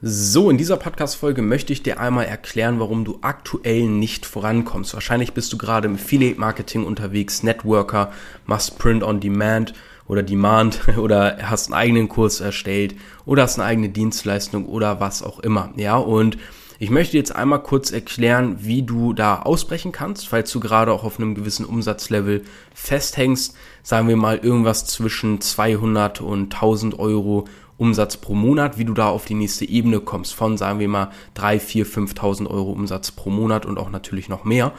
So, in dieser Podcast-Folge möchte ich dir einmal erklären, warum du aktuell nicht vorankommst. Wahrscheinlich bist du gerade im Affiliate-Marketing unterwegs, Networker, machst Print on Demand oder Demand oder hast einen eigenen Kurs erstellt oder hast eine eigene Dienstleistung oder was auch immer. Ja, und ich möchte jetzt einmal kurz erklären, wie du da ausbrechen kannst, falls du gerade auch auf einem gewissen Umsatzlevel festhängst. Sagen wir mal irgendwas zwischen 200 und 1000 Euro Umsatz pro Monat, wie du da auf die nächste Ebene kommst von, sagen wir mal, 3, 4, 5.000 Euro Umsatz pro Monat und auch natürlich noch mehr.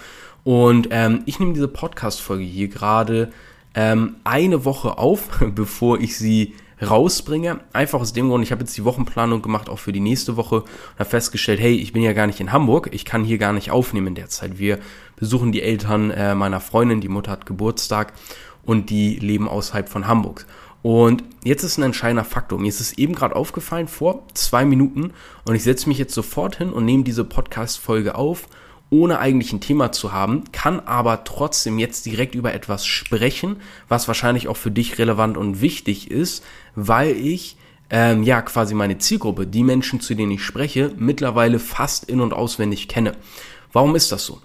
Und ähm, ich nehme diese Podcast-Folge hier gerade ähm, eine Woche auf, bevor ich sie rausbringe. Einfach aus dem Grund, ich habe jetzt die Wochenplanung gemacht, auch für die nächste Woche und habe festgestellt, hey, ich bin ja gar nicht in Hamburg, ich kann hier gar nicht aufnehmen in der Zeit. Wir besuchen die Eltern äh, meiner Freundin, die Mutter hat Geburtstag und die leben außerhalb von Hamburg. Und jetzt ist ein entscheidender Faktor. Mir ist es eben gerade aufgefallen vor zwei Minuten und ich setze mich jetzt sofort hin und nehme diese Podcast-Folge auf, ohne eigentlich ein Thema zu haben, kann aber trotzdem jetzt direkt über etwas sprechen, was wahrscheinlich auch für dich relevant und wichtig ist, weil ich ähm, ja quasi meine Zielgruppe, die Menschen, zu denen ich spreche, mittlerweile fast in und auswendig kenne. Warum ist das so?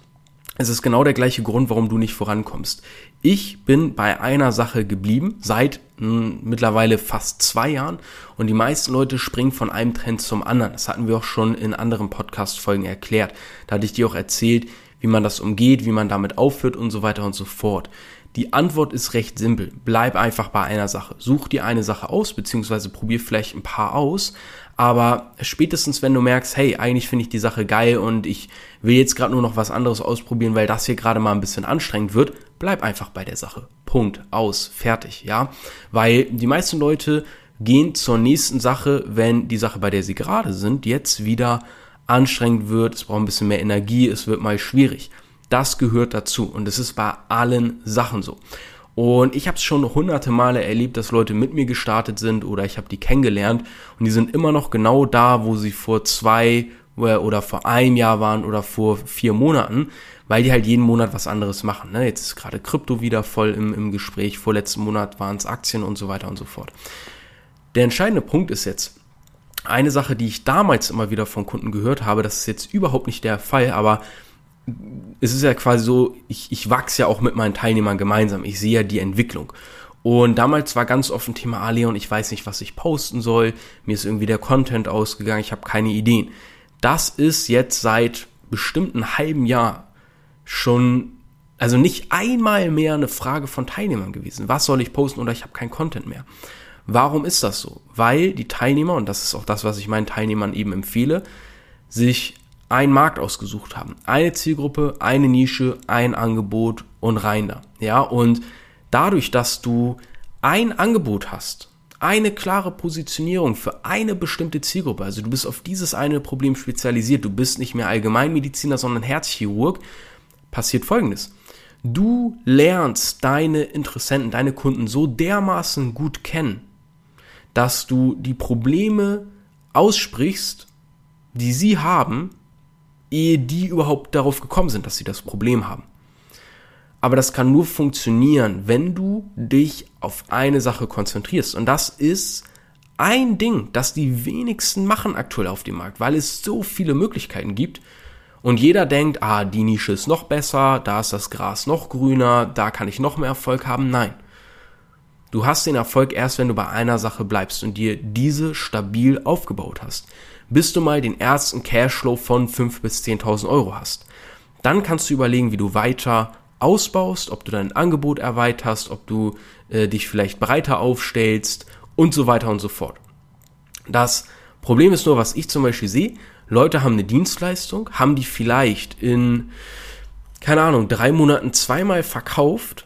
Es ist genau der gleiche Grund, warum du nicht vorankommst. Ich bin bei einer Sache geblieben, seit hm, mittlerweile fast zwei Jahren und die meisten Leute springen von einem Trend zum anderen. Das hatten wir auch schon in anderen Podcast-Folgen erklärt. Da hatte ich dir auch erzählt, wie man das umgeht, wie man damit aufhört und so weiter und so fort. Die Antwort ist recht simpel. Bleib einfach bei einer Sache. Such dir eine Sache aus, beziehungsweise probier vielleicht ein paar aus. Aber spätestens, wenn du merkst, hey, eigentlich finde ich die Sache geil und ich will jetzt gerade nur noch was anderes ausprobieren, weil das hier gerade mal ein bisschen anstrengend wird, bleib einfach bei der Sache. Punkt. Aus. Fertig. Ja. Weil die meisten Leute gehen zur nächsten Sache, wenn die Sache, bei der sie gerade sind, jetzt wieder anstrengend wird. Es braucht ein bisschen mehr Energie. Es wird mal schwierig. Das gehört dazu und es ist bei allen Sachen so. Und ich habe es schon hunderte Male erlebt, dass Leute mit mir gestartet sind oder ich habe die kennengelernt und die sind immer noch genau da, wo sie vor zwei oder vor einem Jahr waren oder vor vier Monaten, weil die halt jeden Monat was anderes machen. Ne? Jetzt ist gerade Krypto wieder voll im, im Gespräch, vorletzten Monat waren es Aktien und so weiter und so fort. Der entscheidende Punkt ist jetzt, eine Sache, die ich damals immer wieder von Kunden gehört habe, das ist jetzt überhaupt nicht der Fall, aber es ist ja quasi so, ich, ich wachse ja auch mit meinen Teilnehmern gemeinsam. Ich sehe ja die Entwicklung. Und damals war ganz oft ein Thema, ah Leon, ich weiß nicht, was ich posten soll. Mir ist irgendwie der Content ausgegangen, ich habe keine Ideen. Das ist jetzt seit bestimmten halben Jahr schon, also nicht einmal mehr eine Frage von Teilnehmern gewesen. Was soll ich posten oder ich habe keinen Content mehr. Warum ist das so? Weil die Teilnehmer, und das ist auch das, was ich meinen Teilnehmern eben empfehle, sich einen Markt ausgesucht haben. Eine Zielgruppe, eine Nische, ein Angebot und rein da. Ja, und dadurch, dass du ein Angebot hast, eine klare Positionierung für eine bestimmte Zielgruppe, also du bist auf dieses eine Problem spezialisiert, du bist nicht mehr Allgemeinmediziner, sondern Herzchirurg, passiert folgendes. Du lernst deine Interessenten, deine Kunden so dermaßen gut kennen, dass du die Probleme aussprichst, die sie haben, ehe die überhaupt darauf gekommen sind, dass sie das Problem haben. Aber das kann nur funktionieren, wenn du dich auf eine Sache konzentrierst. Und das ist ein Ding, das die wenigsten machen aktuell auf dem Markt, weil es so viele Möglichkeiten gibt. Und jeder denkt, ah, die Nische ist noch besser, da ist das Gras noch grüner, da kann ich noch mehr Erfolg haben. Nein. Du hast den Erfolg erst, wenn du bei einer Sache bleibst und dir diese stabil aufgebaut hast bis du mal den ersten Cashflow von 5.000 bis 10.000 Euro hast. Dann kannst du überlegen, wie du weiter ausbaust, ob du dein Angebot erweiterst, ob du äh, dich vielleicht breiter aufstellst und so weiter und so fort. Das Problem ist nur, was ich zum Beispiel sehe, Leute haben eine Dienstleistung, haben die vielleicht in, keine Ahnung, drei Monaten zweimal verkauft,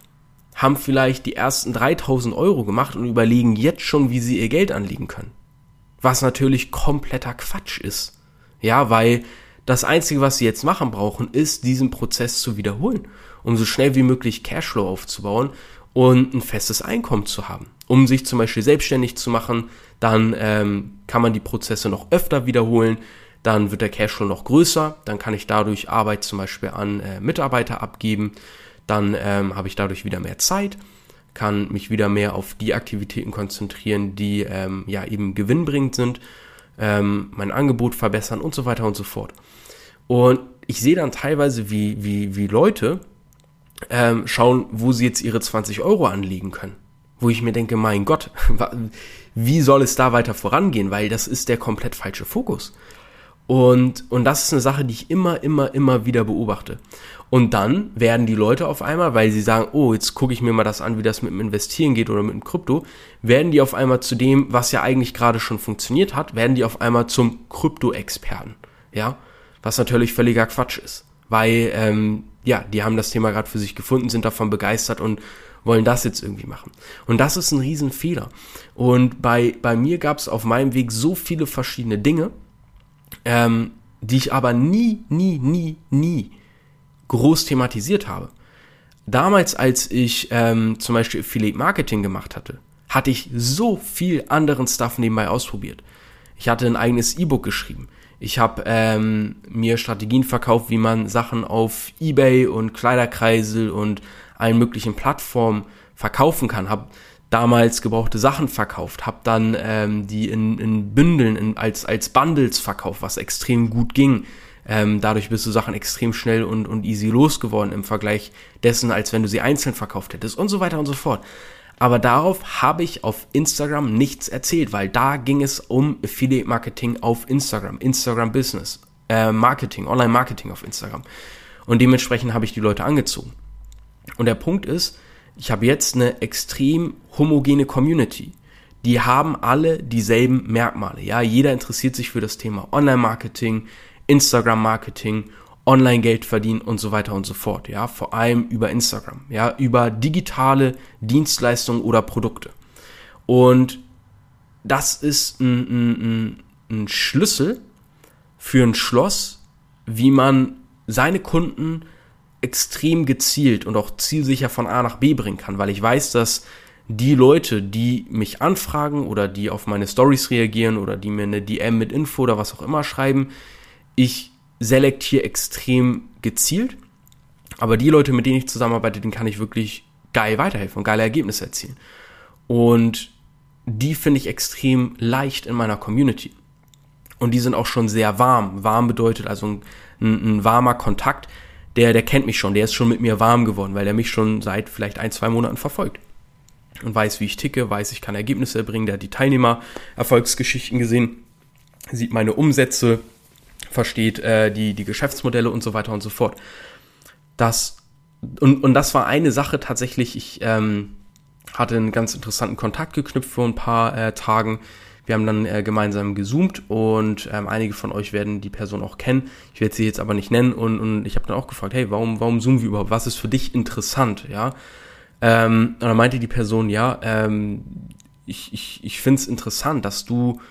haben vielleicht die ersten 3000 Euro gemacht und überlegen jetzt schon, wie sie ihr Geld anlegen können was natürlich kompletter Quatsch ist. Ja, weil das Einzige, was sie jetzt machen brauchen, ist, diesen Prozess zu wiederholen, um so schnell wie möglich Cashflow aufzubauen und ein festes Einkommen zu haben. Um sich zum Beispiel selbstständig zu machen, dann ähm, kann man die Prozesse noch öfter wiederholen, dann wird der Cashflow noch größer, dann kann ich dadurch Arbeit zum Beispiel an äh, Mitarbeiter abgeben, dann ähm, habe ich dadurch wieder mehr Zeit kann mich wieder mehr auf die Aktivitäten konzentrieren, die ähm, ja eben gewinnbringend sind. ähm, mein Angebot verbessern und so weiter und so fort. Und ich sehe dann teilweise, wie, wie, wie Leute ähm, schauen, wo sie jetzt ihre 20 Euro anlegen können. Wo ich mir denke, mein Gott, wie soll es da weiter vorangehen? Weil das ist der komplett falsche Fokus. Und, und das ist eine Sache, die ich immer, immer, immer wieder beobachte. Und dann werden die Leute auf einmal, weil sie sagen, oh, jetzt gucke ich mir mal das an, wie das mit dem Investieren geht oder mit dem Krypto, werden die auf einmal zu dem, was ja eigentlich gerade schon funktioniert hat, werden die auf einmal zum Krypto-Experten. Ja, was natürlich völliger Quatsch ist. Weil, ähm, ja, die haben das Thema gerade für sich gefunden, sind davon begeistert und wollen das jetzt irgendwie machen. Und das ist ein Riesenfehler. Und bei, bei mir gab es auf meinem Weg so viele verschiedene Dinge, ähm, die ich aber nie, nie, nie, nie groß thematisiert habe. Damals, als ich ähm, zum Beispiel Affiliate Marketing gemacht hatte, hatte ich so viel anderen Stuff nebenbei ausprobiert. Ich hatte ein eigenes E-Book geschrieben. Ich habe ähm, mir Strategien verkauft, wie man Sachen auf eBay und Kleiderkreisel und allen möglichen Plattformen verkaufen kann. Habe damals gebrauchte Sachen verkauft, habe dann ähm, die in, in Bündeln, in, als, als Bundles verkauft, was extrem gut ging. Ähm, dadurch bist du Sachen extrem schnell und, und easy losgeworden im Vergleich dessen, als wenn du sie einzeln verkauft hättest und so weiter und so fort. Aber darauf habe ich auf Instagram nichts erzählt, weil da ging es um Affiliate Marketing auf Instagram, Instagram Business, äh, Marketing, Online Marketing auf Instagram. Und dementsprechend habe ich die Leute angezogen. Und der Punkt ist, ich habe jetzt eine extrem homogene Community. Die haben alle dieselben Merkmale. Ja, jeder interessiert sich für das Thema Online-Marketing, Instagram-Marketing, Online-Geld verdienen und so weiter und so fort. Ja, vor allem über Instagram. Ja, über digitale Dienstleistungen oder Produkte. Und das ist ein, ein, ein Schlüssel für ein Schloss, wie man seine Kunden extrem gezielt und auch zielsicher von A nach B bringen kann, weil ich weiß, dass die Leute, die mich anfragen oder die auf meine Stories reagieren oder die mir eine DM mit Info oder was auch immer schreiben, ich selektiere extrem gezielt. Aber die Leute, mit denen ich zusammenarbeite, denen kann ich wirklich geil weiterhelfen und geile Ergebnisse erzielen. Und die finde ich extrem leicht in meiner Community. Und die sind auch schon sehr warm. Warm bedeutet also ein, ein warmer Kontakt, der, der kennt mich schon, der ist schon mit mir warm geworden, weil er mich schon seit vielleicht ein, zwei Monaten verfolgt. Und weiß, wie ich ticke, weiß, ich kann Ergebnisse erbringen, der hat die Teilnehmer-Erfolgsgeschichten gesehen, sieht meine Umsätze, versteht äh, die, die Geschäftsmodelle und so weiter und so fort. Das, und, und das war eine Sache tatsächlich, ich ähm, hatte einen ganz interessanten Kontakt geknüpft vor ein paar äh, Tagen wir haben dann äh, gemeinsam gezoomt und ähm, einige von euch werden die Person auch kennen. Ich werde sie jetzt aber nicht nennen und, und ich habe dann auch gefragt, hey, warum, warum zoomen wir überhaupt? Was ist für dich interessant? Ja. Ähm, und dann meinte die Person, ja, ähm, ich, ich, ich finde es interessant, dass du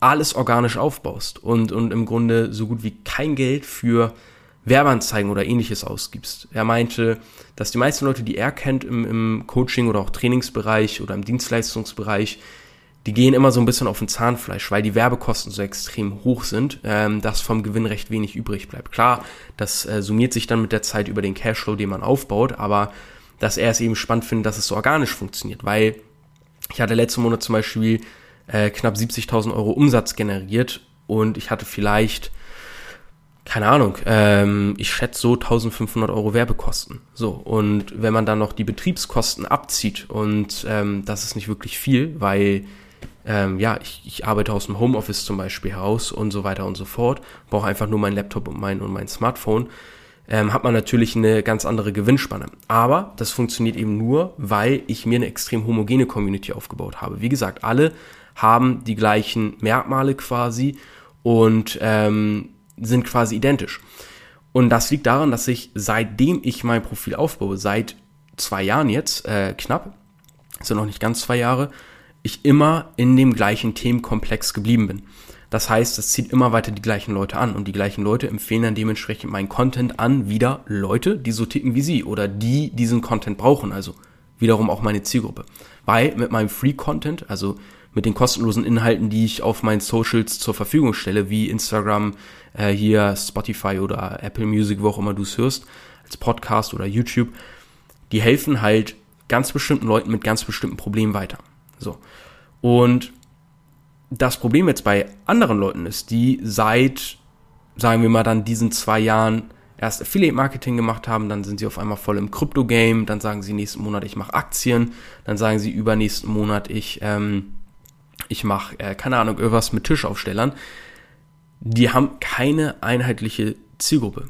alles organisch aufbaust und, und im Grunde so gut wie kein Geld für Werbeanzeigen oder ähnliches ausgibst. Er meinte, dass die meisten Leute, die er kennt im, im Coaching oder auch Trainingsbereich oder im Dienstleistungsbereich, die gehen immer so ein bisschen auf den Zahnfleisch, weil die Werbekosten so extrem hoch sind, ähm, dass vom Gewinn recht wenig übrig bleibt. Klar, das äh, summiert sich dann mit der Zeit über den Cashflow, den man aufbaut, aber dass er es eben spannend findet, dass es so organisch funktioniert, weil ich hatte letzten Monat zum Beispiel äh, knapp 70.000 Euro Umsatz generiert und ich hatte vielleicht keine Ahnung, ähm, ich schätze so 1500 Euro Werbekosten. So, und wenn man dann noch die Betriebskosten abzieht, und ähm, das ist nicht wirklich viel, weil ähm, ja, ich, ich arbeite aus dem Homeoffice zum Beispiel heraus und so weiter und so fort, brauche einfach nur meinen Laptop und mein, und mein Smartphone, ähm, hat man natürlich eine ganz andere Gewinnspanne. Aber das funktioniert eben nur, weil ich mir eine extrem homogene Community aufgebaut habe. Wie gesagt, alle haben die gleichen Merkmale quasi und ähm, sind quasi identisch. Und das liegt daran, dass ich seitdem ich mein Profil aufbaue, seit zwei Jahren jetzt, äh, knapp, sind noch nicht ganz zwei Jahre, ich immer in dem gleichen Themenkomplex geblieben bin. Das heißt, es zieht immer weiter die gleichen Leute an und die gleichen Leute empfehlen dann dementsprechend meinen Content an wieder Leute, die so ticken wie sie oder die diesen Content brauchen, also wiederum auch meine Zielgruppe. Weil mit meinem Free Content, also mit den kostenlosen Inhalten, die ich auf meinen Socials zur Verfügung stelle, wie Instagram, äh, hier Spotify oder Apple Music, wo auch immer du es hörst, als Podcast oder YouTube, die helfen halt ganz bestimmten Leuten mit ganz bestimmten Problemen weiter. So. Und das Problem jetzt bei anderen Leuten ist, die seit, sagen wir mal, dann diesen zwei Jahren erst Affiliate-Marketing gemacht haben, dann sind sie auf einmal voll im Krypto-Game, dann sagen sie nächsten Monat, ich mache Aktien, dann sagen sie übernächsten Monat, ich, ähm, ich mache, äh, keine Ahnung, irgendwas mit Tischaufstellern. Die haben keine einheitliche Zielgruppe.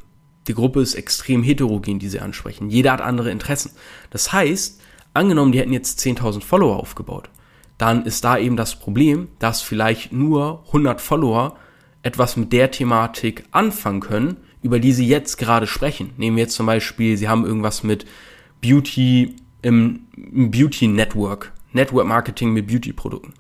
Die Gruppe ist extrem heterogen, die sie ansprechen. Jeder hat andere Interessen. Das heißt, angenommen, die hätten jetzt 10.000 Follower aufgebaut, dann ist da eben das Problem, dass vielleicht nur 100 Follower etwas mit der Thematik anfangen können, über die sie jetzt gerade sprechen. Nehmen wir jetzt zum Beispiel, sie haben irgendwas mit Beauty im, Beauty Network, Network Marketing mit Beauty Produkten.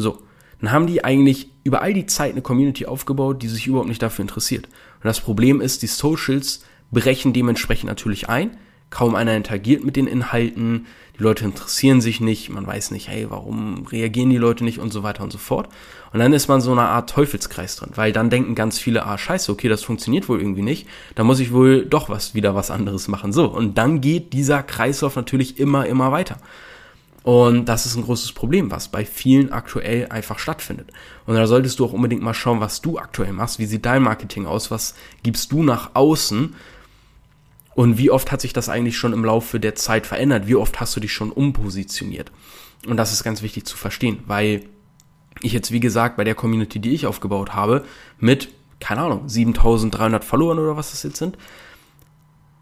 So, dann haben die eigentlich über all die Zeit eine Community aufgebaut, die sich überhaupt nicht dafür interessiert. Und das Problem ist, die Socials brechen dementsprechend natürlich ein. Kaum einer interagiert mit den Inhalten, die Leute interessieren sich nicht, man weiß nicht, hey, warum reagieren die Leute nicht und so weiter und so fort. Und dann ist man so eine Art Teufelskreis drin, weil dann denken ganz viele, ah, scheiße, okay, das funktioniert wohl irgendwie nicht, da muss ich wohl doch was, wieder was anderes machen. So, und dann geht dieser Kreislauf natürlich immer, immer weiter. Und das ist ein großes Problem, was bei vielen aktuell einfach stattfindet. Und da solltest du auch unbedingt mal schauen, was du aktuell machst. Wie sieht dein Marketing aus? Was gibst du nach außen? Und wie oft hat sich das eigentlich schon im Laufe der Zeit verändert? Wie oft hast du dich schon umpositioniert? Und das ist ganz wichtig zu verstehen, weil ich jetzt, wie gesagt, bei der Community, die ich aufgebaut habe, mit, keine Ahnung, 7300 Followern oder was das jetzt sind,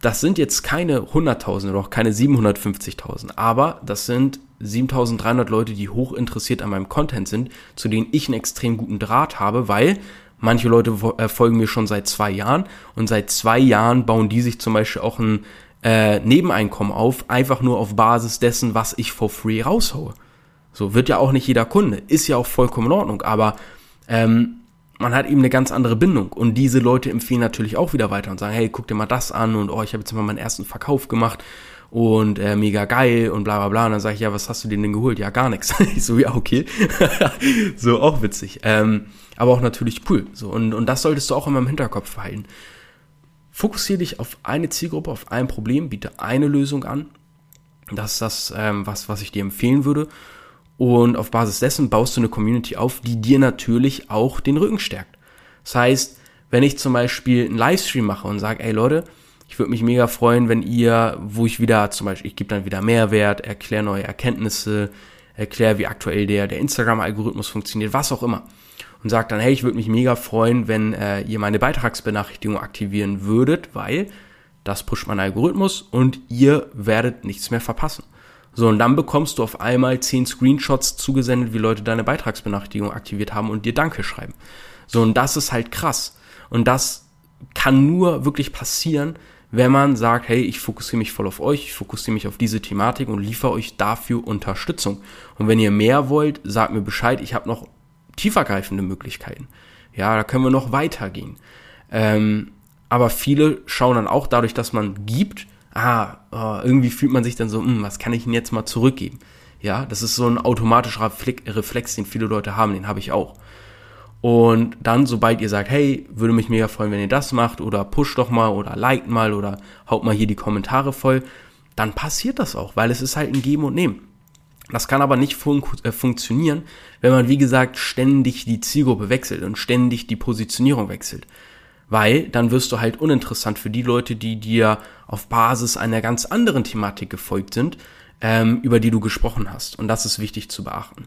das sind jetzt keine 100.000 oder auch keine 750.000, aber das sind 7300 Leute, die hoch interessiert an meinem Content sind, zu denen ich einen extrem guten Draht habe, weil manche Leute äh, folgen mir schon seit zwei Jahren und seit zwei Jahren bauen die sich zum Beispiel auch ein äh, Nebeneinkommen auf, einfach nur auf Basis dessen, was ich for free raushaue. So wird ja auch nicht jeder Kunde, ist ja auch vollkommen in Ordnung, aber ähm, man hat eben eine ganz andere Bindung und diese Leute empfehlen natürlich auch wieder weiter und sagen, hey, guck dir mal das an und oh, ich habe jetzt mal meinen ersten Verkauf gemacht und äh, mega geil und bla bla bla. Und dann sage ich, ja, was hast du denn denn geholt? Ja, gar nichts. ich so, ja, okay. so, auch witzig. Ähm, aber auch natürlich cool. So, und, und das solltest du auch immer im Hinterkopf behalten. Fokussiere dich auf eine Zielgruppe, auf ein Problem, biete eine Lösung an. Das ist das, ähm, was, was ich dir empfehlen würde. Und auf Basis dessen baust du eine Community auf, die dir natürlich auch den Rücken stärkt. Das heißt, wenn ich zum Beispiel einen Livestream mache und sage, ey Leute, ich würde mich mega freuen, wenn ihr, wo ich wieder zum Beispiel, ich gebe dann wieder Mehrwert, erkläre neue Erkenntnisse, erkläre, wie aktuell der, der Instagram-Algorithmus funktioniert, was auch immer. Und sagt dann, hey, ich würde mich mega freuen, wenn äh, ihr meine Beitragsbenachrichtigung aktivieren würdet, weil das pusht mein Algorithmus und ihr werdet nichts mehr verpassen. So, und dann bekommst du auf einmal zehn Screenshots zugesendet, wie Leute deine Beitragsbenachrichtigung aktiviert haben und dir Danke schreiben. So, und das ist halt krass. Und das kann nur wirklich passieren, wenn man sagt, hey, ich fokussiere mich voll auf euch, ich fokussiere mich auf diese Thematik und liefere euch dafür Unterstützung. Und wenn ihr mehr wollt, sagt mir Bescheid, ich habe noch tiefergreifende Möglichkeiten. Ja, da können wir noch weitergehen. Ähm, aber viele schauen dann auch dadurch, dass man gibt, ah, oh, irgendwie fühlt man sich dann so, hm, was kann ich denn jetzt mal zurückgeben? Ja, das ist so ein automatischer Reflex, den viele Leute haben, den habe ich auch. Und dann, sobald ihr sagt, hey, würde mich mega freuen, wenn ihr das macht, oder push doch mal, oder liked mal, oder haut mal hier die Kommentare voll, dann passiert das auch, weil es ist halt ein Geben und Nehmen. Das kann aber nicht fun äh, funktionieren, wenn man, wie gesagt, ständig die Zielgruppe wechselt und ständig die Positionierung wechselt. Weil dann wirst du halt uninteressant für die Leute, die dir auf Basis einer ganz anderen Thematik gefolgt sind, ähm, über die du gesprochen hast. Und das ist wichtig zu beachten.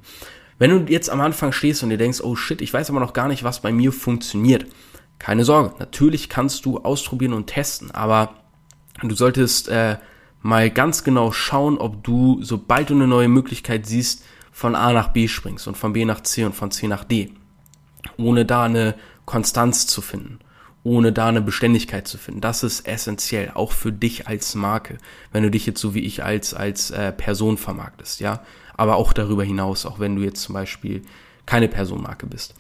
Wenn du jetzt am Anfang stehst und dir denkst, oh shit, ich weiß aber noch gar nicht, was bei mir funktioniert. Keine Sorge, natürlich kannst du ausprobieren und testen, aber du solltest äh, mal ganz genau schauen, ob du, sobald du eine neue Möglichkeit siehst, von A nach B springst und von B nach C und von C nach D, ohne da eine Konstanz zu finden ohne da eine Beständigkeit zu finden. Das ist essentiell, auch für dich als Marke, wenn du dich jetzt so wie ich als, als äh, Person vermarktest, ja aber auch darüber hinaus, auch wenn du jetzt zum Beispiel keine Personenmarke bist.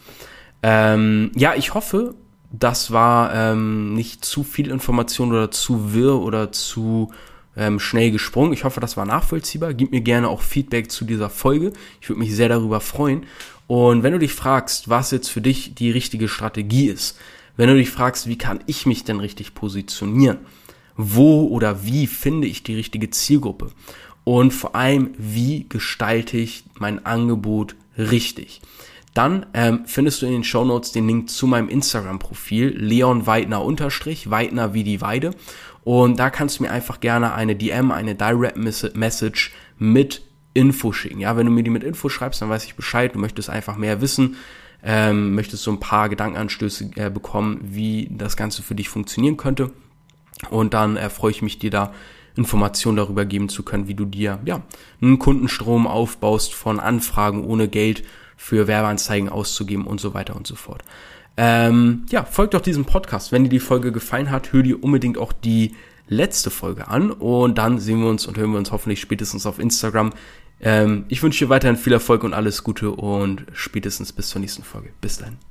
Ähm, ja, ich hoffe, das war ähm, nicht zu viel Information oder zu wirr oder zu ähm, schnell gesprungen. Ich hoffe, das war nachvollziehbar. Gib mir gerne auch Feedback zu dieser Folge. Ich würde mich sehr darüber freuen. Und wenn du dich fragst, was jetzt für dich die richtige Strategie ist, wenn du dich fragst, wie kann ich mich denn richtig positionieren, wo oder wie finde ich die richtige Zielgruppe und vor allem, wie gestalte ich mein Angebot richtig? dann ähm, findest du in den Show Notes den Link zu meinem Instagram-Profil, Leon Weidner unterstrich, Weidner wie die Weide. Und da kannst du mir einfach gerne eine DM, eine Direct Message mit Info schicken. Ja, wenn du mir die mit Info schreibst, dann weiß ich Bescheid. Du möchtest einfach mehr wissen, ähm, möchtest so ein paar Gedankenanstöße äh, bekommen, wie das Ganze für dich funktionieren könnte. Und dann äh, freue ich mich, dir da Informationen darüber geben zu können, wie du dir ja einen Kundenstrom aufbaust von Anfragen ohne Geld für Werbeanzeigen auszugeben und so weiter und so fort. Ähm, ja, folgt doch diesem Podcast. Wenn dir die Folge gefallen hat, hör dir unbedingt auch die letzte Folge an und dann sehen wir uns und hören wir uns hoffentlich spätestens auf Instagram. Ähm, ich wünsche dir weiterhin viel Erfolg und alles Gute und spätestens bis zur nächsten Folge. Bis dann.